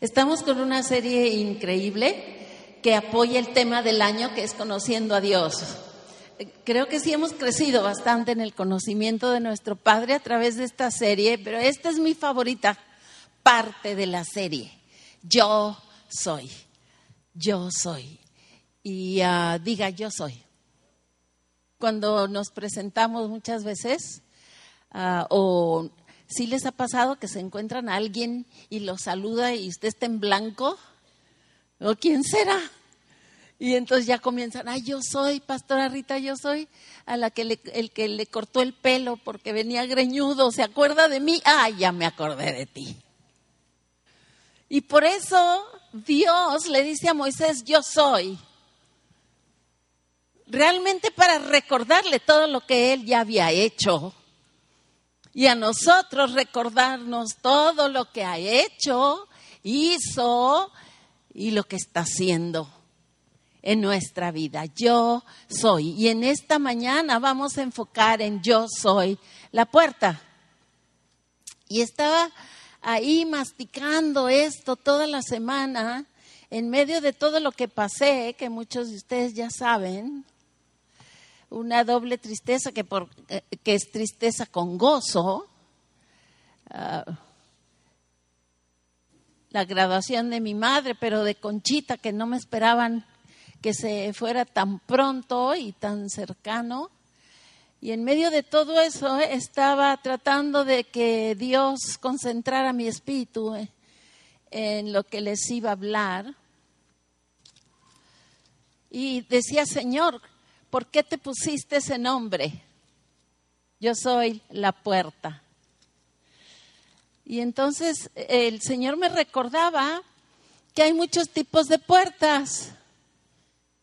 Estamos con una serie increíble que apoya el tema del año que es conociendo a Dios. Creo que sí hemos crecido bastante en el conocimiento de nuestro Padre a través de esta serie, pero esta es mi favorita parte de la serie. Yo soy, yo soy. Y ah, diga, yo soy. Cuando nos presentamos muchas veces, ah, o si les ha pasado que se encuentran a alguien y lo saluda y usted está en blanco? ¿O quién será? Y entonces ya comienzan, ay, yo soy, pastora Rita, yo soy a la que el que le cortó el pelo porque venía greñudo, ¿se acuerda de mí? Ay, ya me acordé de ti. Y por eso Dios le dice a Moisés, yo soy. Realmente para recordarle todo lo que él ya había hecho y a nosotros recordarnos todo lo que ha hecho, hizo y lo que está haciendo en nuestra vida. Yo soy. Y en esta mañana vamos a enfocar en yo soy la puerta. Y estaba ahí masticando esto toda la semana, en medio de todo lo que pasé, que muchos de ustedes ya saben, una doble tristeza que, por, eh, que es tristeza con gozo. Ah, la graduación de mi madre, pero de Conchita, que no me esperaban que se fuera tan pronto y tan cercano. Y en medio de todo eso eh, estaba tratando de que Dios concentrara mi espíritu eh, en lo que les iba a hablar. Y decía, Señor, ¿por qué te pusiste ese nombre? Yo soy la puerta. Y entonces el Señor me recordaba que hay muchos tipos de puertas.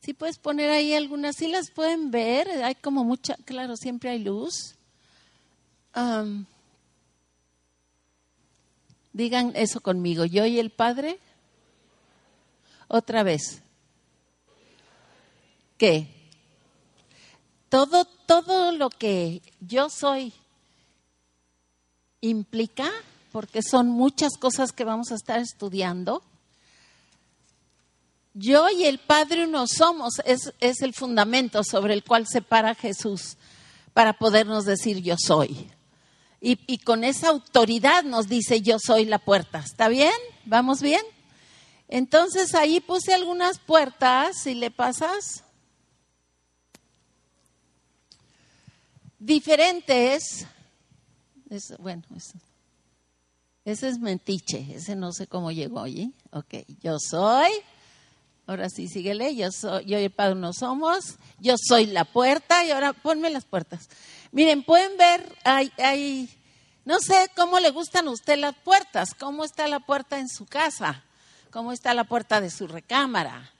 Si puedes poner ahí algunas, si las pueden ver, hay como mucha, claro, siempre hay luz. digan eso conmigo, yo y el Padre. Otra vez. ¿Qué? Todo, todo lo que yo soy implica, porque son muchas cosas que vamos a estar estudiando, yo y el Padre uno somos, es, es el fundamento sobre el cual se para Jesús para podernos decir yo soy. Y, y, con esa autoridad nos dice yo soy la puerta. ¿Está bien? ¿Vamos bien? Entonces ahí puse algunas puertas, si le pasas. Diferentes. bueno, ese es mentiche, ese no sé cómo llegó allí. Ok, yo soy. Ahora sí, síguele. Yo soy, yo y el Padre no somos. Yo soy la puerta y ahora ponme las puertas. Miren, pueden ver, hay, hay, no sé cómo le gustan a usted las puertas. ¿Cómo está la puerta en su casa? ¿Cómo está la puerta de su recámara?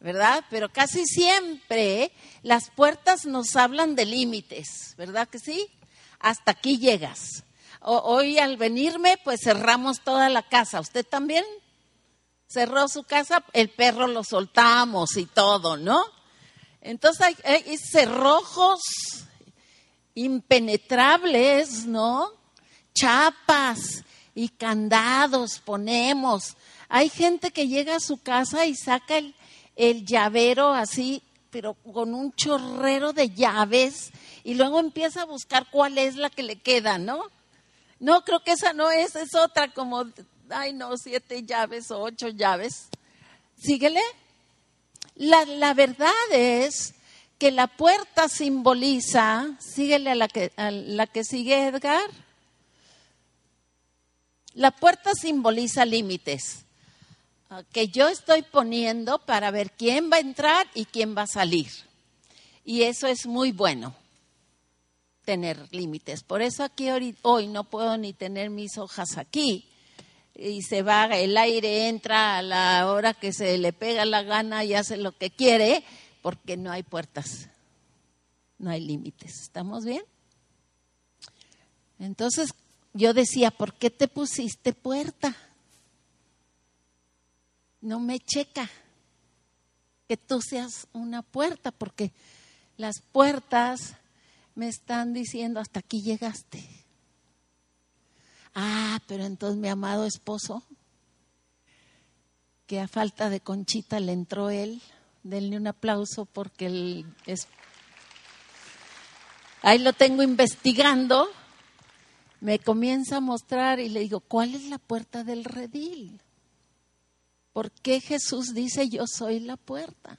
¿Verdad? Pero casi siempre las puertas nos hablan de límites, ¿verdad que sí? Hasta aquí llegas. hoy al venirme, pues cerramos toda la casa. ¿Usted también? Cerró su casa, el perro lo soltamos y todo, ¿no? Entonces hay cerrojos impenetrables, ¿no? Chapas y candados ponemos. Hay gente que llega a su casa y saca el, el llavero así, pero con un chorrero de llaves y luego empieza a buscar cuál es la que le queda, ¿no? No, creo que esa no es, es otra como, ay no, siete llaves o ocho llaves. Síguele. La, la verdad es que la puerta simboliza, síguele a la que, a la que sigue Edgar. La puerta simboliza límites que yo estoy poniendo para ver quién va a entrar y quién va a salir. Y eso es muy bueno, tener límites. Por eso aquí hoy no puedo ni tener mis hojas aquí. Y se va, el aire entra a la hora que se le pega la gana y hace lo que quiere, porque no hay puertas, no hay límites. ¿Estamos bien? Entonces yo decía, ¿por qué te pusiste puerta? No me checa que tú seas una puerta, porque las puertas me están diciendo hasta aquí llegaste. Ah, pero entonces mi amado esposo, que a falta de Conchita le entró él. Denle un aplauso porque él es... Ahí lo tengo investigando. Me comienza a mostrar y le digo, ¿cuál es la puerta del redil? ¿Por qué Jesús dice yo soy la puerta?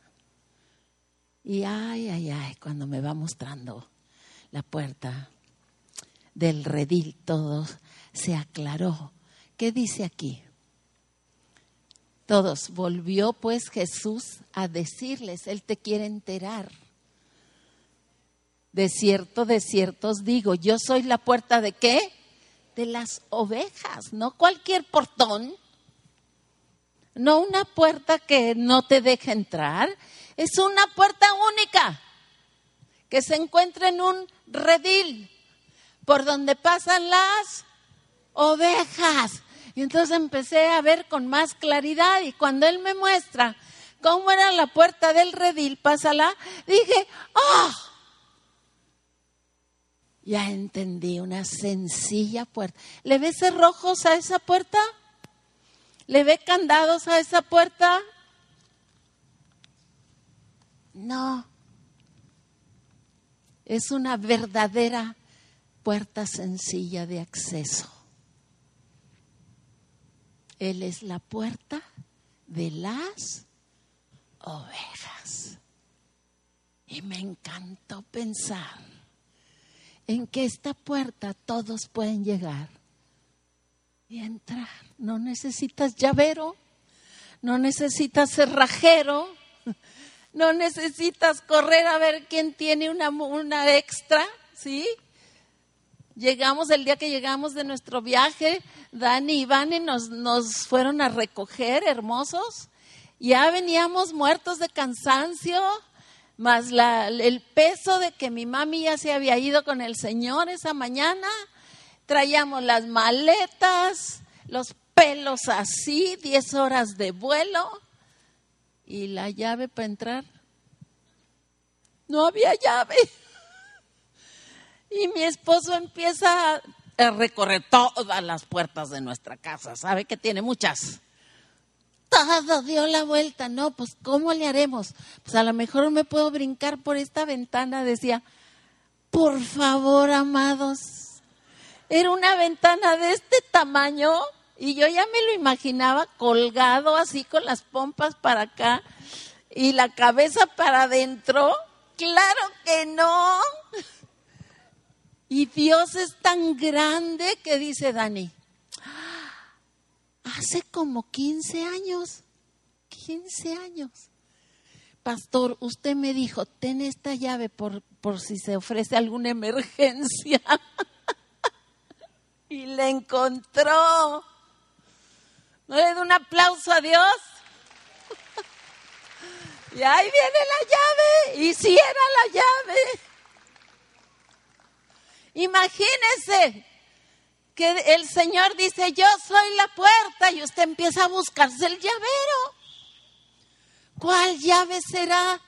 Y ay, ay, ay, cuando me va mostrando la puerta del redil, todo se aclaró. ¿Qué dice aquí? Todos, volvió pues Jesús a decirles, Él te quiere enterar. De cierto, de cierto os digo, yo soy la puerta de qué? De las ovejas, no cualquier portón, no una puerta que no te deja entrar, es una puerta única que se encuentra en un redil por donde pasan las ovejas. Y entonces empecé a ver con más claridad y cuando él me muestra cómo era la puerta del redil, pásala, dije, ¡oh! Ya entendí, una sencilla puerta. ¿Le ve cerrojos a esa puerta? ¿Le ve candados a esa puerta? No. Es una verdadera puerta sencilla de acceso. Él es la puerta de las ovejas. Y me encantó pensar en que esta puerta todos pueden llegar y entrar. No necesitas llavero, no necesitas cerrajero, no necesitas correr a ver quién tiene una, una extra, ¿sí? Llegamos, el día que llegamos de nuestro viaje, Dani y Vane nos, nos fueron a recoger, hermosos. Ya veníamos muertos de cansancio, más la, el peso de que mi mami ya se había ido con el Señor esa mañana. Traíamos las maletas, los pelos así, 10 horas de vuelo y la llave para entrar. No había llave. Y mi esposo empieza a recorrer todas las puertas de nuestra casa. ¿Sabe que tiene muchas? Todo dio la vuelta. No, pues ¿cómo le haremos? Pues a lo mejor me puedo brincar por esta ventana. Decía, por favor, amados. Era una ventana de este tamaño y yo ya me lo imaginaba colgado así con las pompas para acá y la cabeza para adentro. Claro que no. Y Dios es tan grande que dice Dani, hace como 15 años, 15 años. Pastor, usted me dijo, ten esta llave por, por si se ofrece alguna emergencia. y le encontró. ¿No le da un aplauso a Dios? y ahí viene la llave. Y si era la llave. Imagínese que el Señor dice, yo soy la puerta y usted empieza a buscarse el llavero. ¿Cuál llave será?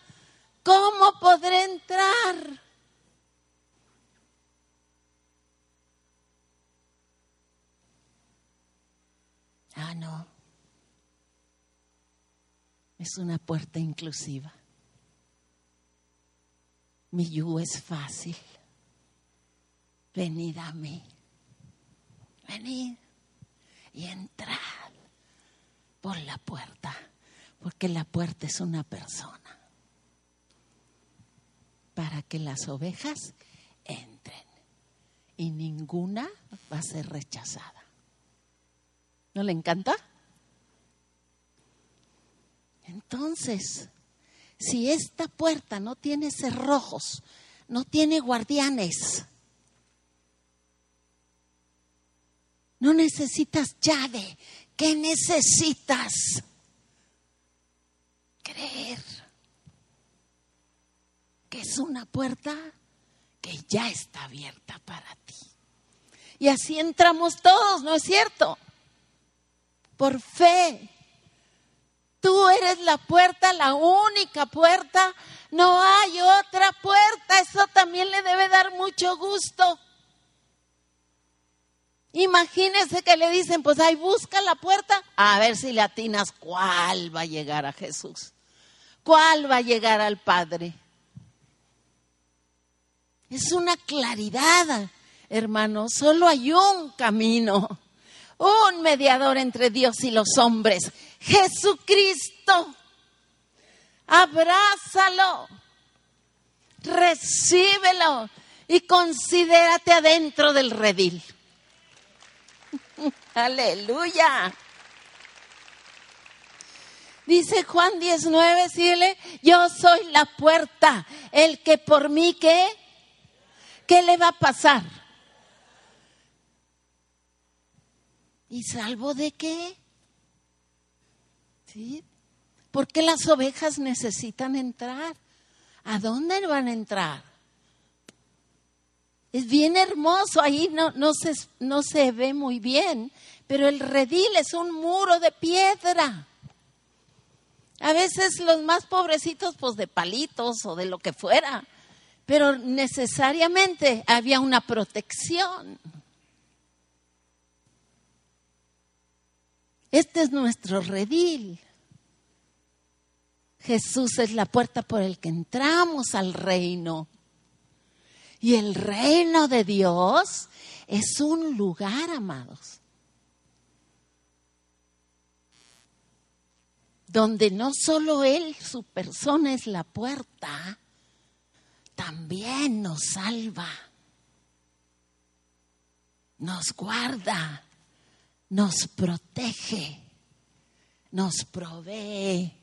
¿Cómo podré entrar? Ah, no. Es una puerta inclusiva. Mi yugo es fácil venid a mí, venid y entrad por la puerta, porque la puerta es una persona, para que las ovejas entren y ninguna va a ser rechazada. ¿No le encanta? Entonces, si esta puerta no tiene cerrojos, no tiene guardianes, No necesitas llave. ¿Qué necesitas? Creer que es una puerta que ya está abierta para ti. Y así entramos todos, ¿no es cierto? Por fe. Tú eres la puerta, la única puerta. No hay otra puerta. Eso también le debe dar mucho gusto. Imagínese que le dicen, pues ahí busca la puerta, a ver si le atinas cuál va a llegar a Jesús, cuál va a llegar al Padre. Es una claridad, hermano, solo hay un camino, un mediador entre Dios y los hombres, Jesucristo. Abrázalo, recíbelo y considérate adentro del redil. Aleluya. Dice Juan 19, síguele, yo soy la puerta, el que por mí, ¿qué? ¿Qué le va a pasar? ¿Y salvo de qué? ¿Sí? ¿Por qué las ovejas necesitan entrar? ¿A dónde van a entrar? Es bien hermoso, ahí no, no, se, no se ve muy bien, pero el redil es un muro de piedra. A veces los más pobrecitos, pues de palitos o de lo que fuera, pero necesariamente había una protección. Este es nuestro redil. Jesús es la puerta por el que entramos al reino. Y el reino de Dios es un lugar, amados, donde no solo Él, su persona es la puerta, también nos salva, nos guarda, nos protege, nos provee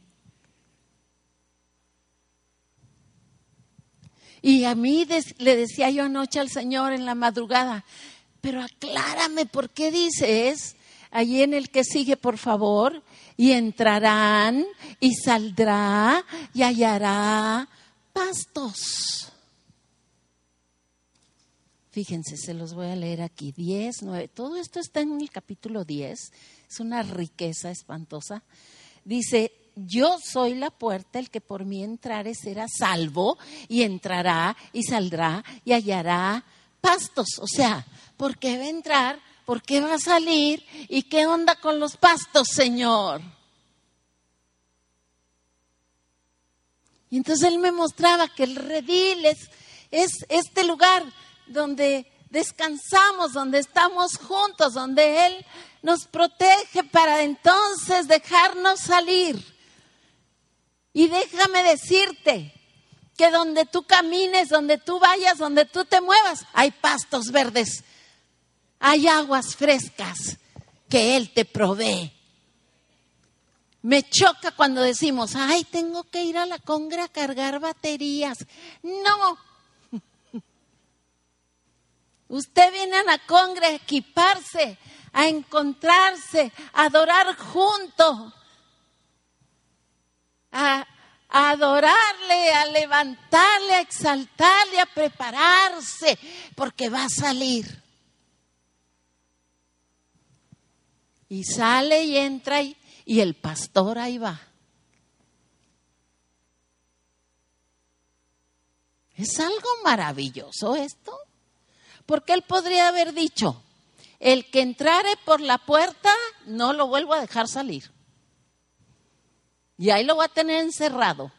Y a mí le decía yo anoche al Señor en la madrugada, pero aclárame por qué dices allí en el que sigue, por favor, y entrarán y saldrá y hallará pastos. Fíjense, se los voy a leer aquí, 10, 9, todo esto está en el capítulo 10, es una riqueza espantosa. Dice, yo soy la puerta, el que por mí entrare será salvo y entrará y saldrá y hallará pastos. O sea, ¿por qué va a entrar? ¿Por qué va a salir? ¿Y qué onda con los pastos, Señor? Y entonces él me mostraba que el redil es, es este lugar donde descansamos, donde estamos juntos, donde Él nos protege para entonces dejarnos salir y déjame decirte que donde tú camines, donde tú vayas, donde tú te muevas, hay pastos verdes, hay aguas frescas que Él te provee. Me choca cuando decimos, ay, tengo que ir a la congra a cargar baterías. No. Usted viene a la congra a equiparse, a encontrarse, a adorar junto, a, adorarle, a levantarle, a exaltarle, a prepararse, porque va a salir. Y sale y entra y el pastor ahí va. Es algo maravilloso esto, porque él podría haber dicho, el que entrare por la puerta no lo vuelvo a dejar salir. Y ahí lo va a tener encerrado.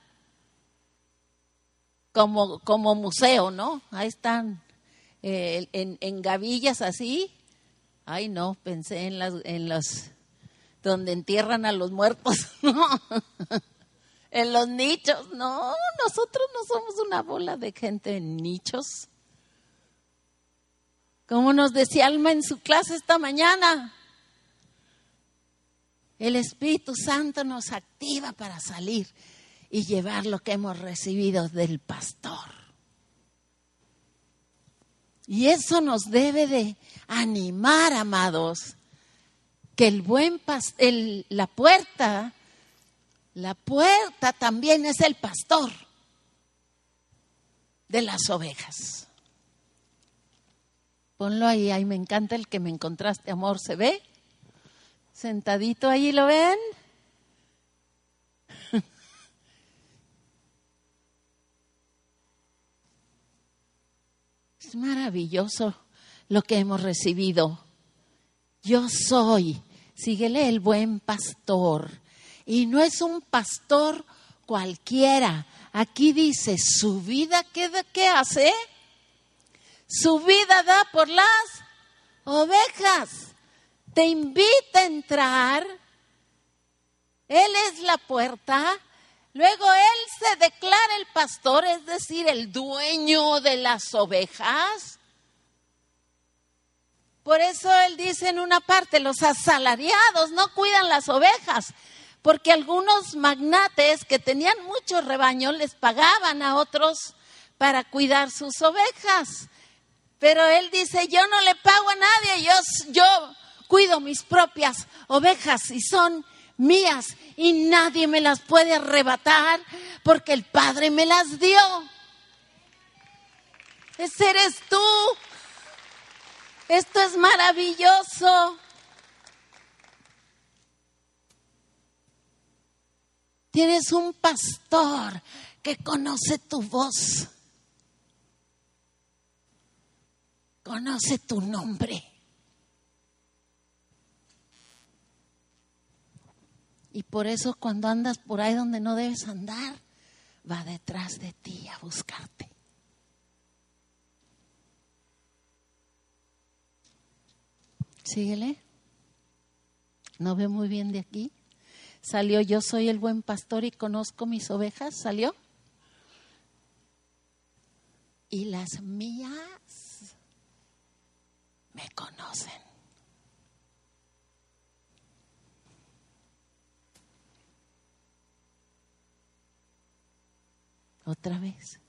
Como, como museo, ¿no? Ahí están eh, en, en, gavillas así. Ay, no, pensé en las, en las donde entierran a los muertos, no. en los nichos, no, nosotros no somos una bola de gente en nichos. Como nos decía Alma en su clase esta mañana, el Espíritu Santo nos activa para salir y llevar lo que hemos recibido del pastor. Y eso nos debe de animar, amados, que el buen pastor, la puerta, la puerta también es el pastor de las ovejas. Ponlo ahí, ahí me encanta el que me encontraste, amor, ¿se ve? Sentadito ahí, ¿lo ven? Es maravilloso lo que hemos recibido Yo soy, síguele el buen pastor. Y no es un pastor cualquiera. Aquí dice, su vida, ¿qué, qué hace? Su vida da por las ovejas. Te invita a entrar. Él es la puerta. Luego Él se declara el pastor, es decir, el dueño de las ovejas. Por eso Él dice en una parte, los asalariados no cuidan las ovejas, porque algunos magnates que tenían muchos rebaños les pagaban a otros para cuidar sus ovejas. Pero Él dice, yo no le pago a nadie, yo, yo cuido mis propias ovejas y son mías y nadie me las puede arrebatar porque el Padre me las dio. Ese eres tú. Esto es maravilloso. Tienes un pastor que conoce tu voz. Conoce tu nombre. Y por eso cuando andas por ahí donde no debes andar, va detrás de ti a buscarte. Síguele. No veo muy bien de aquí. Salió, yo soy el buen pastor y conozco mis ovejas. ¿Salió? Y las mías me conocen. Otra vez.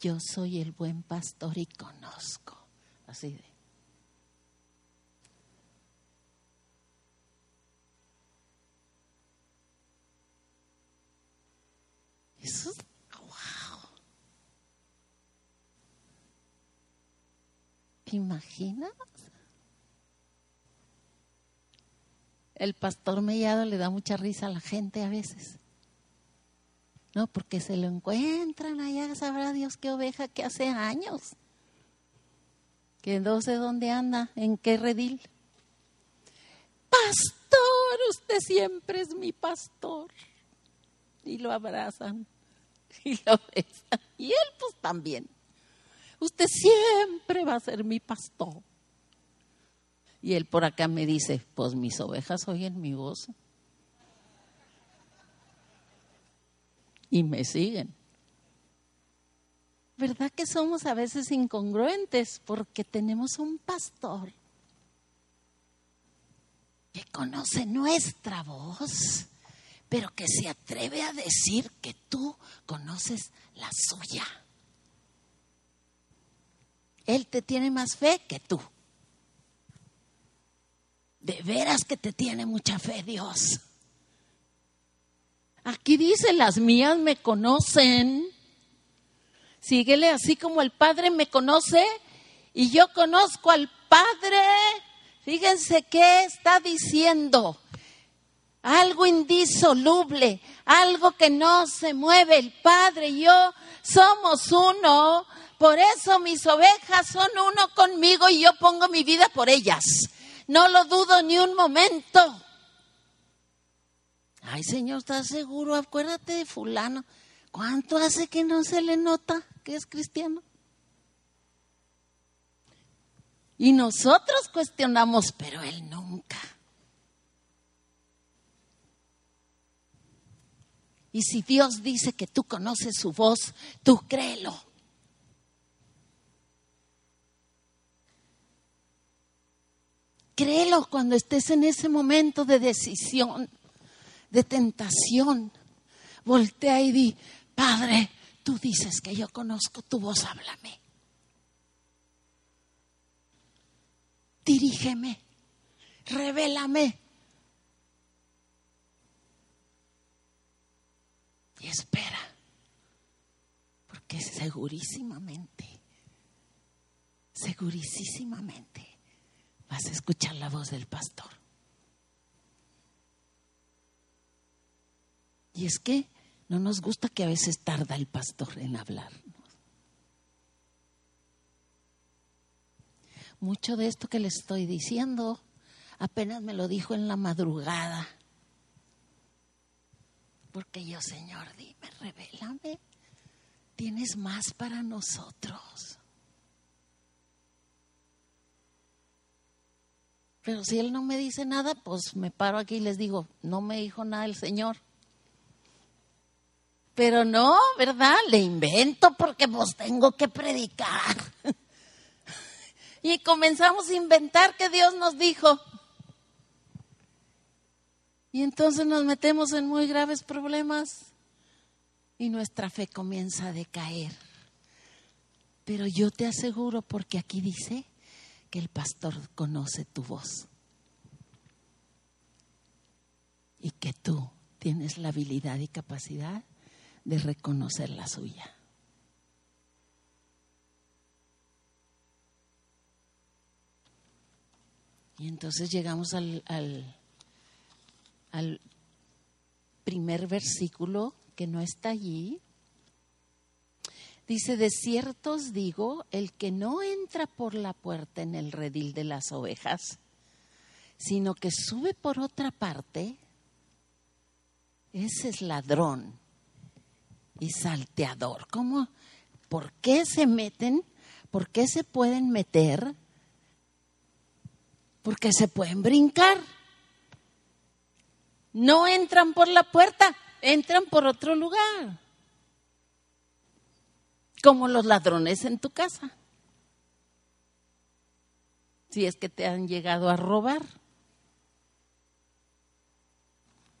Yo soy el buen pastor y conozco. Así de. ¿Te imaginas? El pastor Mellado le da mucha risa a la gente a veces. No, porque se lo encuentran allá, sabrá Dios qué oveja que hace años. Que no sé dónde anda, en qué redil. Pastor, usted siempre es mi pastor. Y lo abrazan. y lo besa. Y él pues también. Usted siempre va a ser mi pastor. Y él por acá me dice, pues mis ovejas oyen mi voz. Y me siguen. ¿Verdad que somos a veces incongruentes porque tenemos un pastor que conoce nuestra voz pero que se atreve a decir que tú conoces la suya. Él te tiene más fe que tú. De veras que te tiene mucha fe Dios. Aquí dice, las mías me conocen. Síguele así como el Padre me conoce y yo conozco al Padre. Fíjense qué está diciendo algo indisoluble, algo que no se mueve. El Padre y yo somos uno. Por eso mis ovejas son uno conmigo y yo pongo mi vida por ellas. No lo dudo ni un momento. Ay, Señor, ¿estás seguro? Acuérdate de fulano. ¿Cuánto hace que no se le nota que es cristiano? Y nosotros cuestionamos, pero él nunca. Y si Dios dice que tú conoces su voz, tú créelo. Créelo cuando estés en ese momento de decisión, de tentación. Voltea y di, Padre, tú dices que yo conozco tu voz, háblame. Dirígeme, revélame. y espera, porque segurísimamente, segurísimamente vas a escuchar la voz del pastor. Y es que no nos gusta que a veces tarda el pastor en hablar. mucho de esto que le estoy diciendo. Apenas me lo dijo en la madrugada. Porque yo, Señor, dime, revélame. Tienes más para nosotros. Pero si Él no me dice nada, pues me paro aquí y les digo, no me dijo nada el Señor. Pero no, ¿verdad? Le invento porque pues tengo que predicar. y comenzamos a inventar que Dios nos dijo. Y entonces nos metemos en muy graves problemas y nuestra fe comienza a decaer. Pero yo te aseguro, porque aquí dice el pastor conoce tu voz y que tú tienes la habilidad y capacidad de reconocer la suya. Y entonces llegamos al al primer versículo que no está allí. Dice, de ciertos digo, el que no entra por la puerta en el redil de las ovejas, sino que sube por otra parte, ese es ladrón y salteador. ¿Cómo? ¿Por qué se meten? ¿Por qué se pueden meter? Porque se pueden brincar no entran por la puerta, entran por otro lugar. Como los ladrones en tu casa. Si es que te han llegado a robar.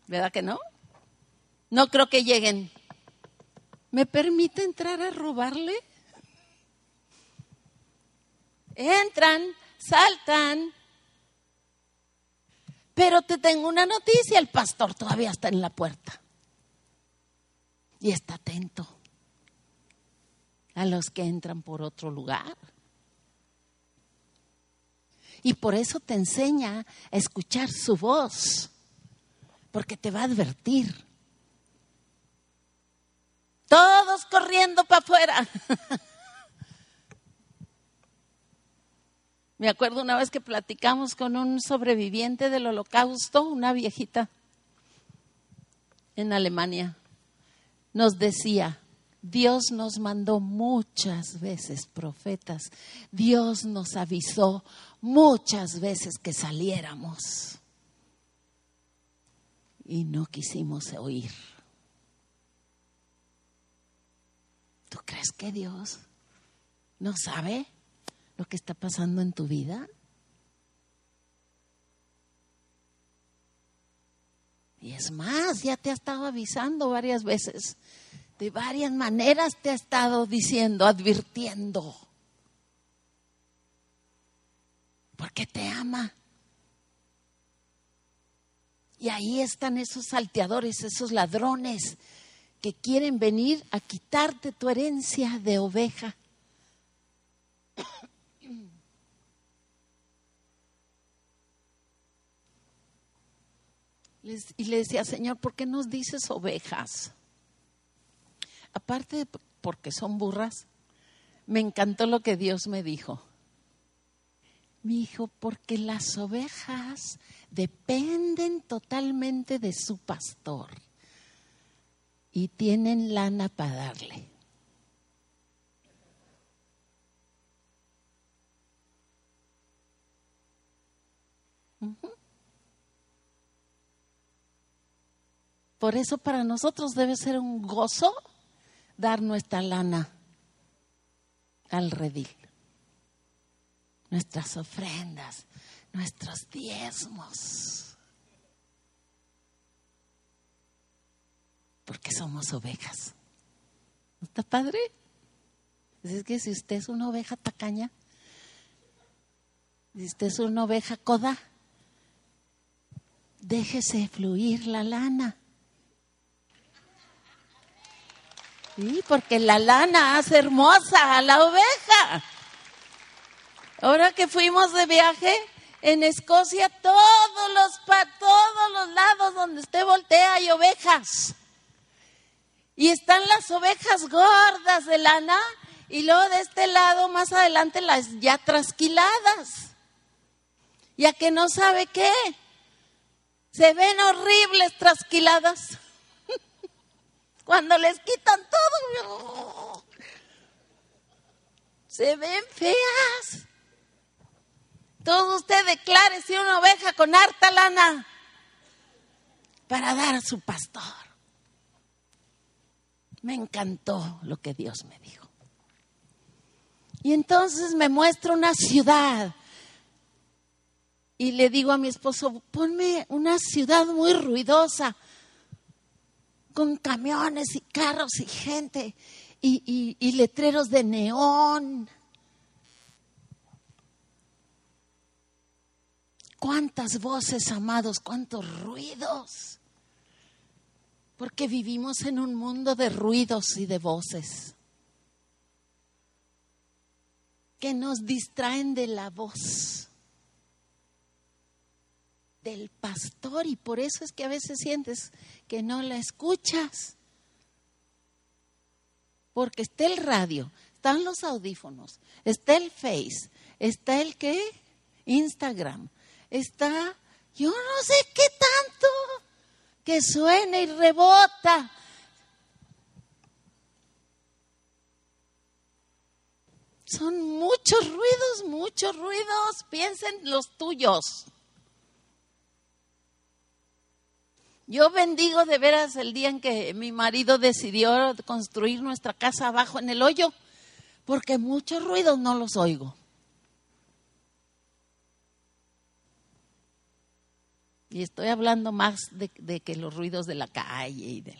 ¿Verdad que no? No creo que lleguen. ¿Me permite entrar a robarle? Entran, saltan, pero te tengo una noticia, el pastor todavía está en la puerta. Y está atento a los que entran por otro lugar. Y por eso te enseña a escuchar su voz, porque te va a advertir. Todos corriendo para afuera. Me acuerdo una vez que platicamos con un sobreviviente del holocausto, una viejita en Alemania. Nos decía, Dios nos mandó muchas veces profetas, Dios nos avisó muchas veces que saliéramos y no quisimos oír. ¿Tú crees que Dios no sabe? lo que está pasando en tu vida? Y es más, ya te ha estado avisando varias veces. De varias maneras te ha estado diciendo, advirtiendo. Porque te ama. Y ahí están esos salteadores, esos ladrones que quieren venir a quitarte tu herencia de oveja. y le decía, Señor, ¿por qué nos dices ovejas? Aparte porque son burras, me encantó lo que Dios me dijo. Mi hijo, porque las ovejas dependen totalmente de su pastor y tienen lana para darle. Por eso para nosotros debe ser un gozo dar nuestra lana al redil, nuestras ofrendas, nuestros diezmos, porque somos ovejas. ¿No está padre? Es que si usted es una oveja tacaña, si usted es una oveja coda, déjese fluir la lana. Sí, porque la lana hace hermosa a la oveja. Ahora que fuimos de viaje en Escocia, todos los, todos los lados donde usted voltea hay ovejas. Y están las ovejas gordas de lana y luego de este lado más adelante las ya trasquiladas. Ya que no sabe qué. Se ven horribles trasquiladas. Cuando les quitan todo, se ven feas. Todo usted declare si una oveja con harta lana para dar a su pastor. Me encantó lo que Dios me dijo. Y entonces me muestra una ciudad. Y le digo a mi esposo, ponme una ciudad muy ruidosa, con camiones y carros y gente y, letreros de neón. cuántas voces, amados, cuántos ruidos. Porque vivimos en un mundo de ruidos y de voces que nos distraen de la voz del pastor y por eso es que a veces sientes que no la escuchas. Porque está el radio, están los audífonos, está el Face, está el qué? Instagram, está, yo no sé qué tanto, que suena y rebota. Son muchos ruidos, muchos ruidos. Piensen los tuyos. Yo bendigo de veras el día en que mi marido decidió construir nuestra casa abajo en el hoyo, porque muchos ruidos no los oigo. Y estoy hablando más de, que los ruidos de la calle y de...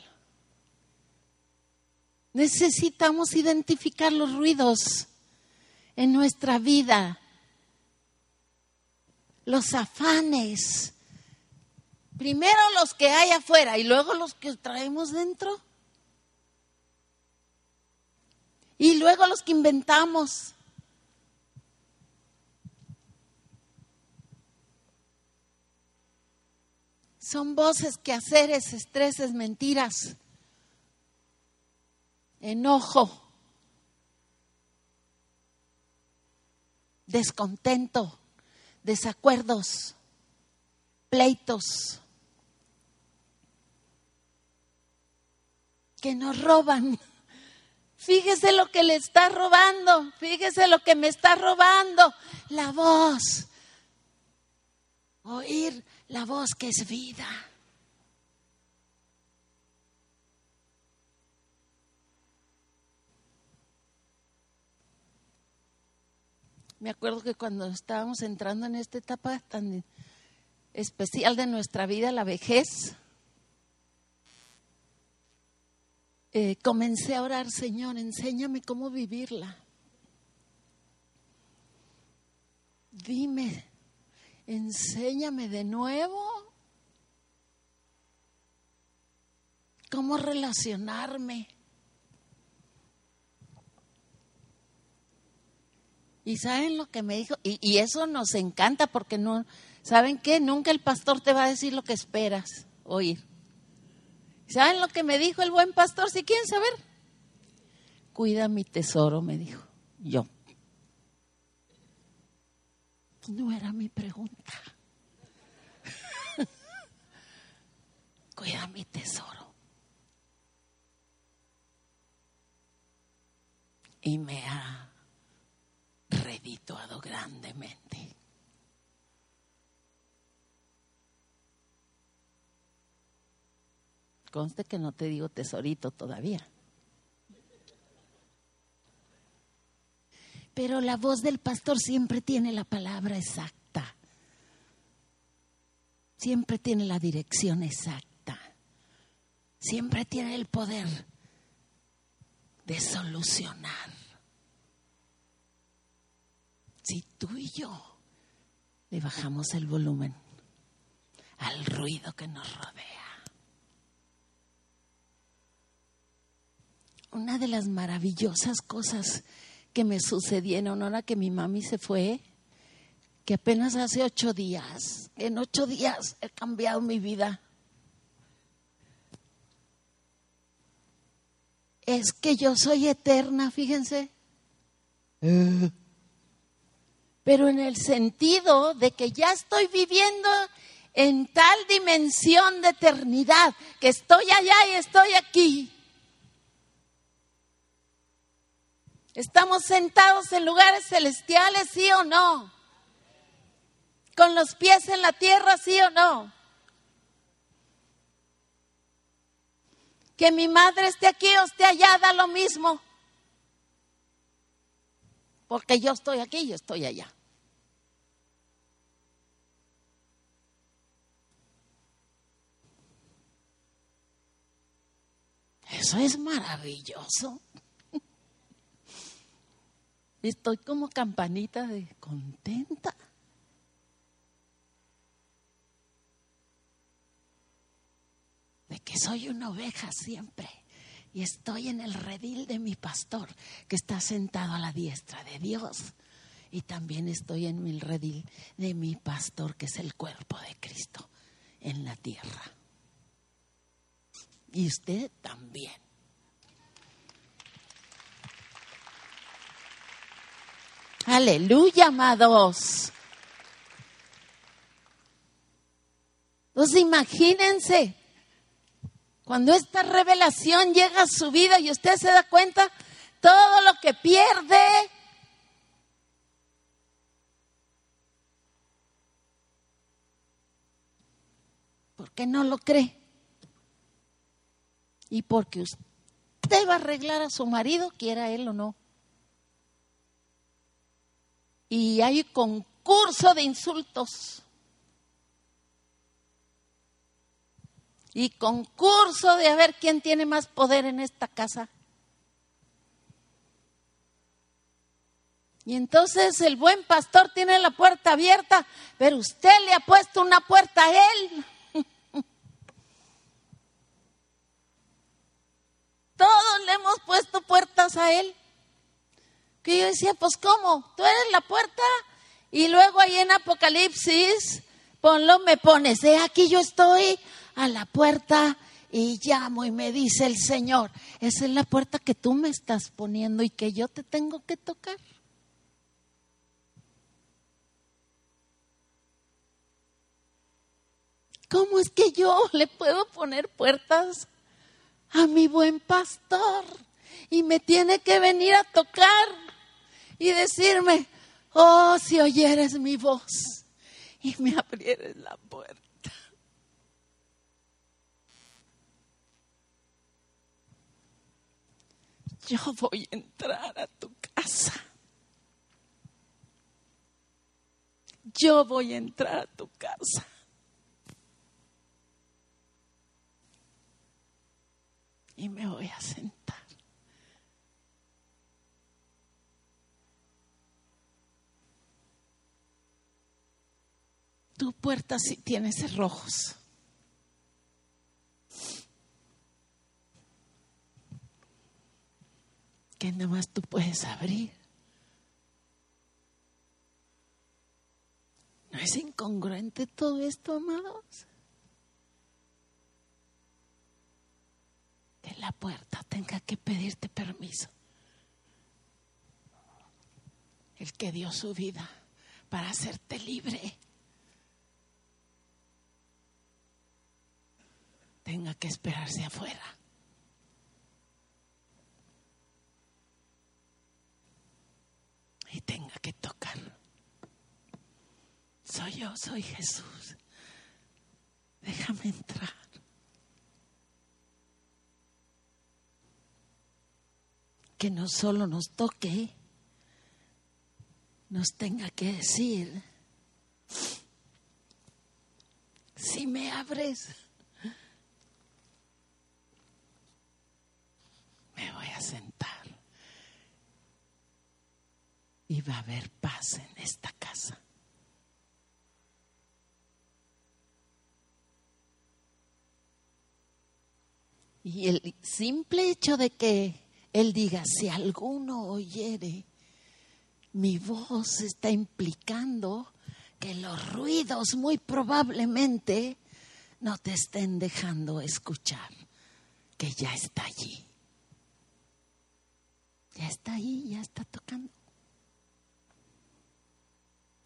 Necesitamos identificar los ruidos en nuestra vida, los afanes. Primero los que hay afuera y luego los que traemos dentro. Y luego los que inventamos. Son voces, quehaceres, estreses, mentiras, enojo, descontento, desacuerdos, pleitos, que nos roban. Fíjese lo que le está robando, fíjese lo que me está robando, la voz. Oír la voz que es vida. Me acuerdo que cuando estábamos entrando en esta etapa tan especial de nuestra vida, la vejez, eh, comencé a orar, Señor, enséñame cómo vivirla. Dime enséñame de nuevo cómo relacionarme. Y saben lo que me dijo, y, eso nos encanta porque no, ¿saben qué? Nunca el pastor te va a decir lo que esperas oír. ¿Saben lo que me dijo el buen pastor? Si quieren saber, cuida mi tesoro, me dijo. Yo. No era mi pregunta. Cuida mi tesoro. Y me ha redituado grandemente. Conste que no te digo tesorito todavía. Pero la voz del pastor siempre tiene la palabra exacta. Siempre tiene la dirección exacta. Siempre tiene el poder de solucionar. Si tú y yo le bajamos el volumen al ruido que nos rodea. Una de las maravillosas cosas que me sucedieron ahora que mi mami se fue, que apenas hace ocho días, en ocho días he cambiado mi vida. Es que yo soy eterna, fíjense, Pero en el sentido de que ya estoy viviendo en tal dimensión de eternidad, que estoy allá y estoy aquí. ¿Estamos sentados en lugares celestiales, sí o no? ¿Con los pies en la tierra, sí o no? Que mi madre esté aquí o esté allá, da lo mismo. Porque yo estoy aquí y yo estoy allá. Eso es maravilloso. Estoy como campanita de contenta. De que soy una oveja siempre y estoy en el redil de mi pastor que está sentado a la diestra de Dios. Y también estoy en el redil de mi pastor que es el cuerpo de Cristo en la tierra y usted también. Aleluya, amados. Entonces imagínense, cuando esta revelación llega a su vida y usted se da cuenta todo lo que pierde. ¿Por qué no lo cree? y porque usted va a arreglar a su marido, quiera él o no. Y hay concurso de insultos. Y concurso de a ver quién tiene más poder en esta casa. Y entonces el buen pastor tiene la puerta abierta, pero usted le ha puesto una puerta a él. Todos le hemos puesto puertas a Él. Que yo decía, pues ¿cómo? Tú eres la puerta. Y luego ahí en Apocalipsis, ponlo, me pones, de aquí yo estoy a la puerta y llamo y me dice el Señor, esa es la puerta que tú me estás poniendo y que yo te tengo que tocar. ¿Cómo es que yo le puedo poner puertas a mi buen pastor y me tiene que venir a tocar y decirme, oh, si oyeres mi voz y me abrieres la puerta. Yo voy a entrar a tu casa. Yo voy a entrar a tu casa. y me voy a sentar. Tu puerta sí tiene cerrojos. Que nada más tú puedes abrir. ¿No es incongruente todo esto, amados? en la puerta tenga que pedirte permiso. El que dio su vida para hacerte libre. Tenga que esperarse afuera. Y tenga que tocar. Soy yo, soy Jesús. Déjame entrar. que no solo nos toque, nos tenga que decir, si me abres, me voy a sentar y va a haber paz en esta casa. Y el simple hecho de que él diga, si alguno oyere, mi voz está implicando que los ruidos muy probablemente no te estén dejando escuchar que ya está allí. Ya está ahí, ya está tocando.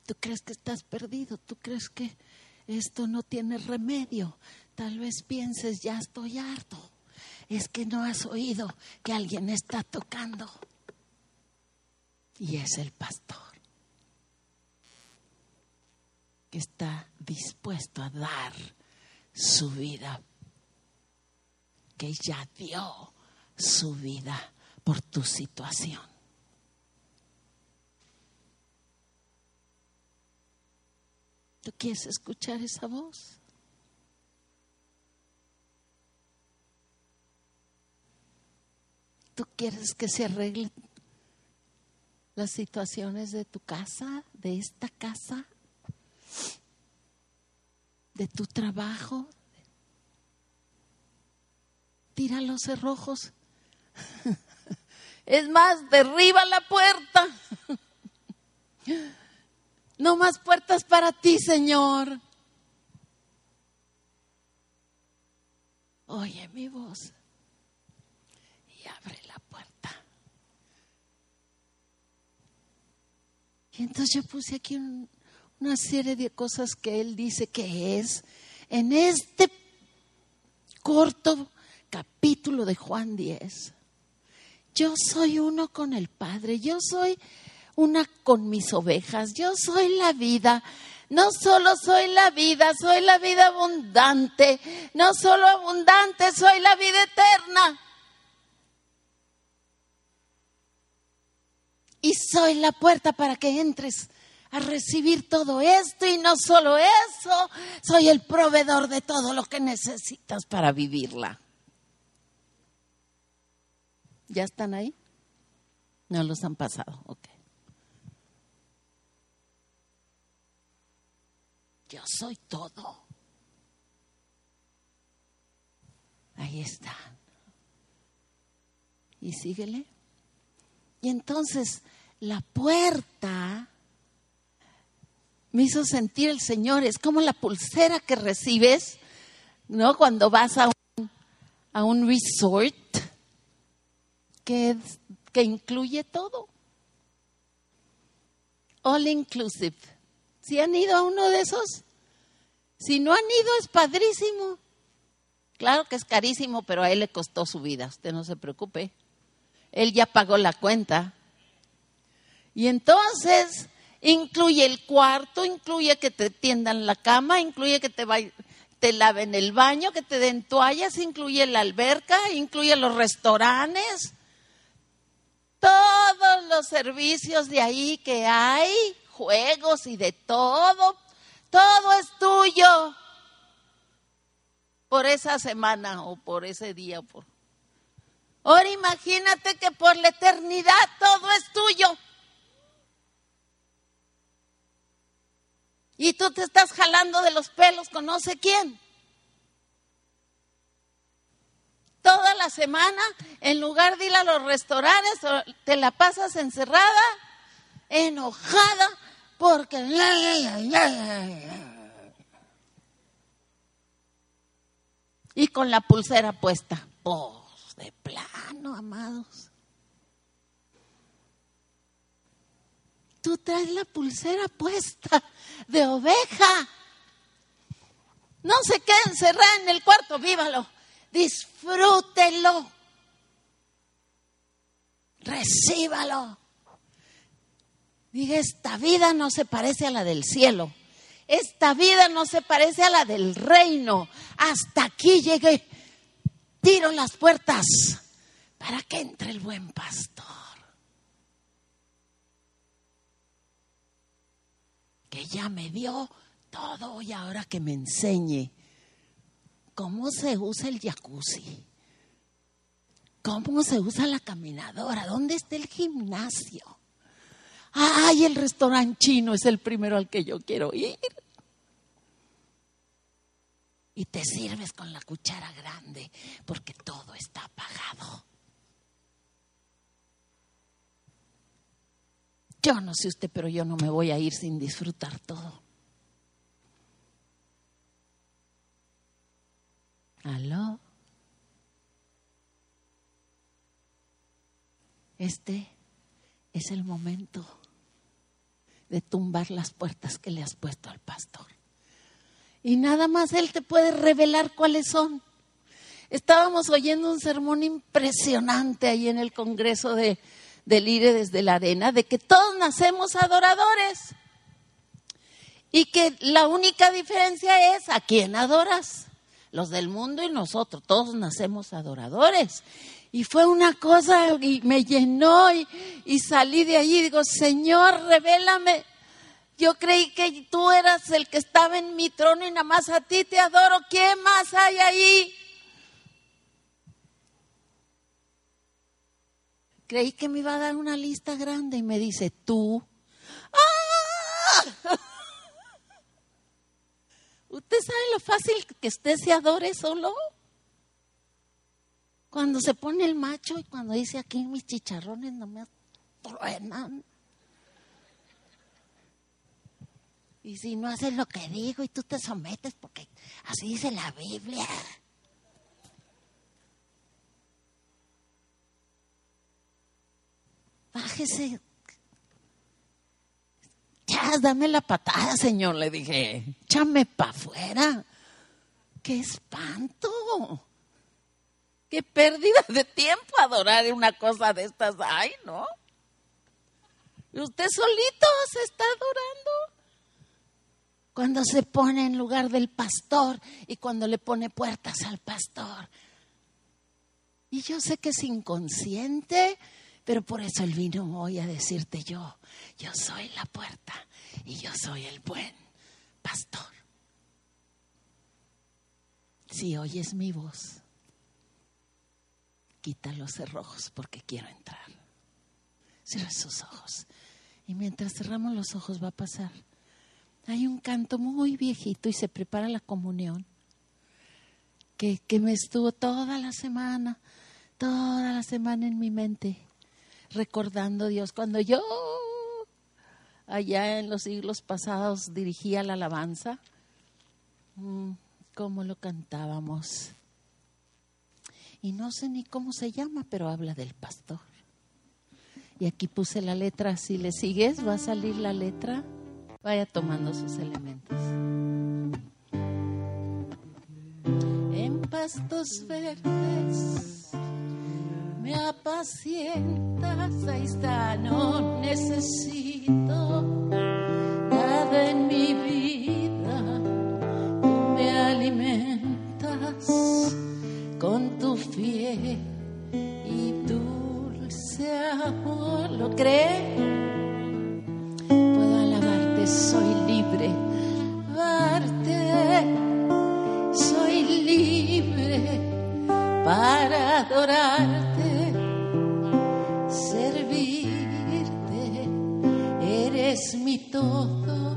Tú crees que estás perdido, tú crees que esto no tiene remedio. Tal vez pienses, ya estoy harto. Es que no has oído que alguien está tocando. Y es el pastor que está dispuesto a dar su vida, que ya dio su vida por tu situación. ¿Tú quieres escuchar esa voz? ¿Tú quieres que se arreglen las situaciones de tu casa, de esta casa, de tu trabajo? Tira los cerrojos. Es más, derriba la puerta. No más puertas para ti, Señor. Oye mi voz y abre la puerta. Y entonces yo puse aquí una serie de cosas que él dice que es en este corto capítulo de Juan 10. Yo soy uno con el Padre, yo soy una con mis ovejas. Yo soy la vida. No solo soy la vida, soy la vida abundante. No solo abundante, soy la vida eterna. Y soy la puerta para que entres a recibir todo esto y no solo eso, soy el proveedor de todo lo que necesitas para vivirla. ¿Ya están ahí? No los han pasado, ok. Yo soy todo. Ahí está. Y síguele. Y entonces la puerta me hizo sentir el Señor, es como la pulsera que recibes, ¿no? Cuando vas a un, a un resort que, que incluye todo. All inclusive. ¿Si han ido a uno de esos? Si no han ido, es padrísimo. Claro que es carísimo, pero a él le costó su vida. Usted no se preocupe. Él ya pagó la cuenta. Y entonces incluye el cuarto, incluye que te tiendan la cama, incluye que te, te laven el baño, que te den toallas, incluye la alberca, incluye los restaurantes, todos los servicios de ahí que hay juegos y de todo. Todo es tuyo por esa semana o por ese día. Por... Ahora imagínate que por la eternidad todo es tuyo. Y tú te estás jalando de los pelos con no sé quién. Toda la semana, en lugar de ir a los restaurantes, te la pasas encerrada, enojada, porque... Y con la pulsera puesta. Pues de plano, amados. Tú traes la pulsera puesta de oveja. No se quede encerrada en el cuarto, vívalo. Disfrútelo. Recíbalo. Diga, esta vida no se parece a la del cielo. Esta vida no se parece a la del reino. Hasta aquí llegué. Tiro las puertas para que entre el buen pastor. Que ya me dio todo y ahora que me enseñe cómo se usa el jacuzzi. ¿Cómo se usa la caminadora? ¿Dónde está el gimnasio? ay, el restaurante chino es el primero al que yo quiero ir. Y te sirves con la cuchara grande porque todo está apagado. Yo no sé usted, pero yo no me voy a ir sin disfrutar todo. ¿Aló? Este es el momento de tumbar las puertas que le has puesto al pastor. Y nada más Él te puede revelar cuáles son. Estábamos oyendo un sermón impresionante ahí en el Congreso de, del IRE desde la arena, de que todos nacemos adoradores. Y que la única diferencia es a quién adoras. Los del mundo y nosotros, todos nacemos adoradores. Y fue una cosa y me llenó y, salí de allí y digo, Señor, revélame. Yo creí que tú eras el que estaba en mi trono y nada más a ti te adoro. ¿Qué más hay ahí? Creí que me iba a dar una lista grande y me dice, tú. ¡Ah! ¿Usted sabe lo fácil que usted se adore solo? Cuando se pone el macho y cuando dice aquí mis chicharrones no me truenan. Y si no haces lo que digo y tú te sometes porque así dice la Biblia. Bájese. Ya, dame la patada, señor, le dije. Échame para afuera. ¡Qué espanto! ¡Qué pérdida de tiempo adorar una cosa de estas! ¡Ay, no! Y usted solito se está adorando. Cuando se pone en lugar del pastor y cuando le pone puertas al pastor. Y yo sé que es inconsciente, pero por eso él vino hoy a decirte yo, yo soy la puerta y yo soy el buen pastor. Si oyes mi voz, quita los cerrojos porque quiero entrar. Cierra sus ojos. Y mientras cerramos los ojos va a pasar. Hay un canto muy viejito y se prepara la comunión. Que, que me estuvo toda la semana, toda la semana en mi mente, recordando a Dios. Cuando yo allá en los siglos pasados dirigía la alabanza, mm, cómo lo cantábamos. Y no sé ni cómo se llama, pero habla del pastor. Y aquí puse la letra, si le sigues va a salir la letra, vaya tomando sus elementos. En pastos verdes me apacientas, ahí está, no necesito nada en mi vida, tú me alimentas con tu fiel y dulce amor. ¿Lo cree? Puedo alabarte, soy libre, alabarte, soy libre para adorarte, Eres mi todo,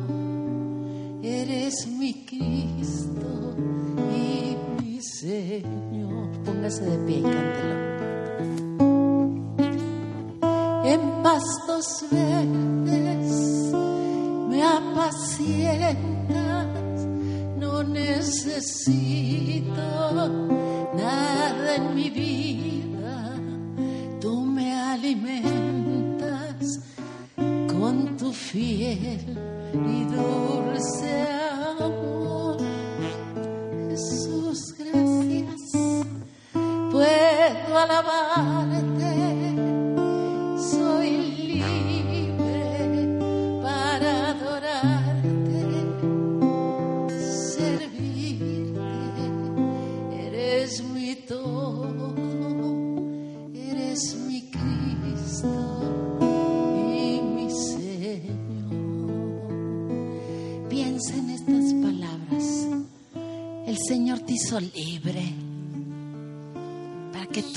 eres mi Cristo y mi Señor. Póngase de pie y cántelo. En pastos verdes me apacientas, no necesito nada en mi vida. Y dulce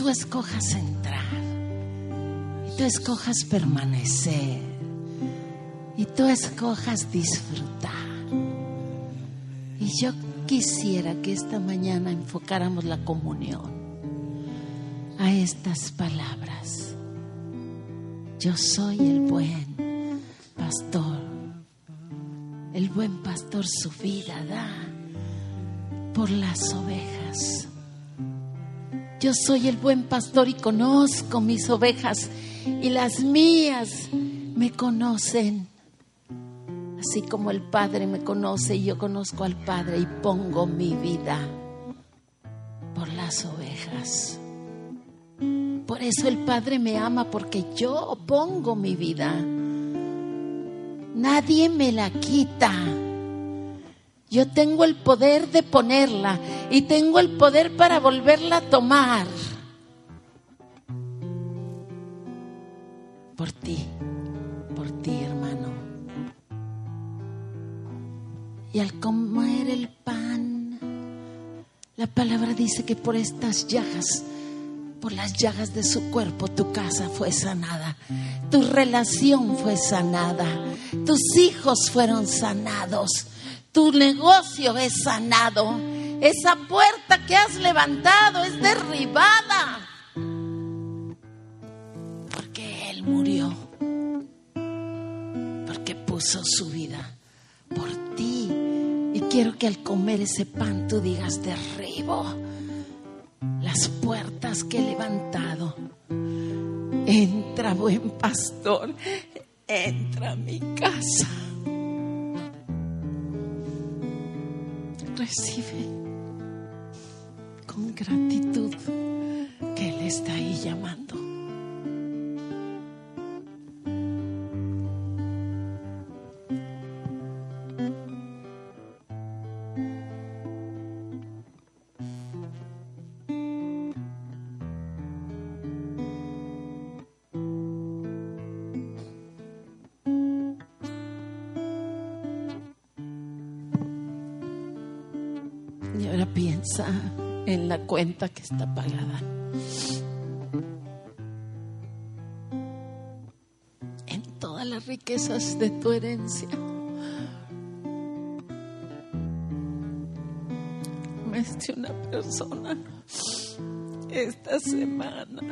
escojas entrar y tú escojas permanecer y tú escojas disfrutar. Y yo quisiera que esta mañana enfocáramos la comunión a estas palabras. Yo soy el buen pastor. El buen pastor su vida da por las ovejas. Yo soy el buen pastor y conozco mis ovejas y las mías me conocen. así como el Padre me conoce y yo conozco al Padre y pongo mi vida por las ovejas. Por eso el Padre me ama porque yo pongo mi vida. Nadie me la quita. Yo tengo el poder de ponerla y tengo el poder para volverla a tomar. Por ti, por ti hermano. Y al comer el pan, la palabra dice que por estas llagas, por las llagas de su cuerpo, tu casa fue sanada, tu relación fue sanada, tus hijos fueron sanados tu negocio es sanado. Esa puerta que has levantado es derribada. Porque Él murió. Porque puso su vida por ti. Y quiero que al comer ese pan tú digas, derribo las puertas que he levantado. Entra, buen pastor. Entra a mi casa. Recibe con gratitud que Él está ahí llamando. En la cuenta que está pagada. En todas las riquezas de tu herencia. Me dice una persona esta semana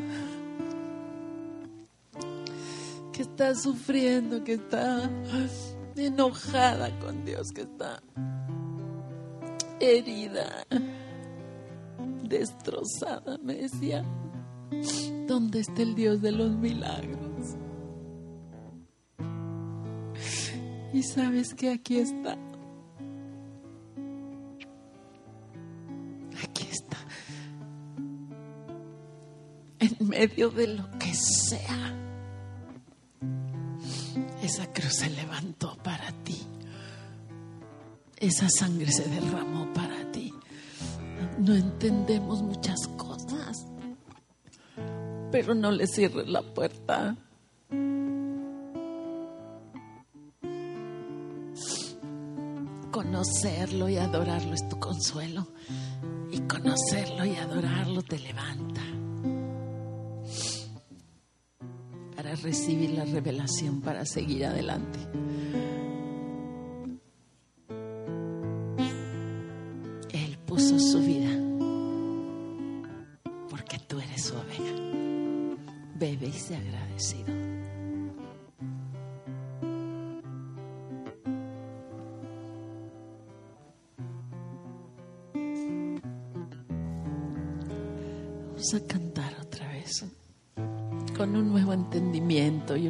que está sufriendo, que está enojada con Dios, que está herida destrozada, me decía, ¿dónde está el Dios de los milagros? Y sabes que aquí está. Aquí está. En medio de lo que sea. Esa cruz se levantó para ti. Esa sangre se derramó no entendemos muchas cosas, pero no le cierres la puerta. Conocerlo y adorarlo es tu consuelo. Y conocerlo y adorarlo te levanta para recibir la revelación, para seguir adelante.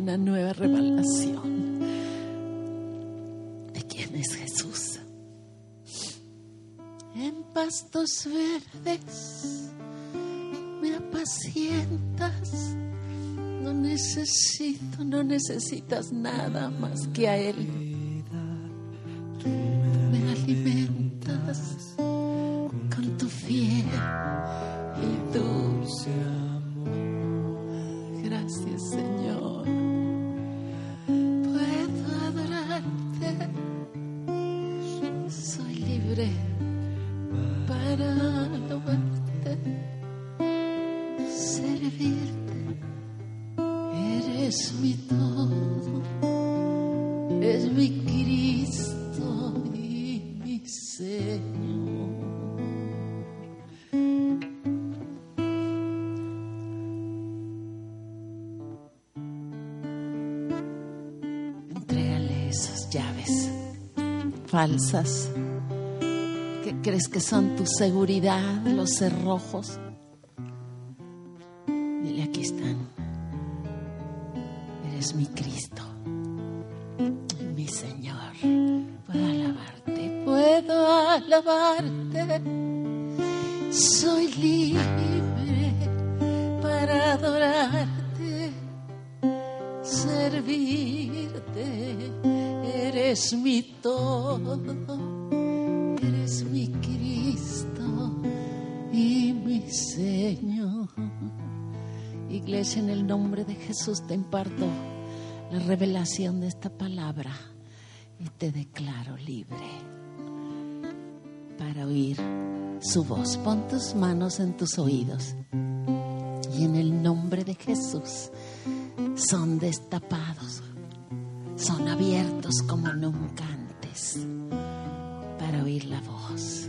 Una nueva revelación de quién es Jesús. En pastos verdes me apacientas no necesito, no necesitas nada más que a Él. Llaves falsas que crees que son tu seguridad, los cerrojos Jesús te imparto la revelación de esta palabra y te declaro libre para oír su voz. Pon tus manos en tus oídos y en el nombre de Jesús son destapados, son abiertos como nunca antes para oír la voz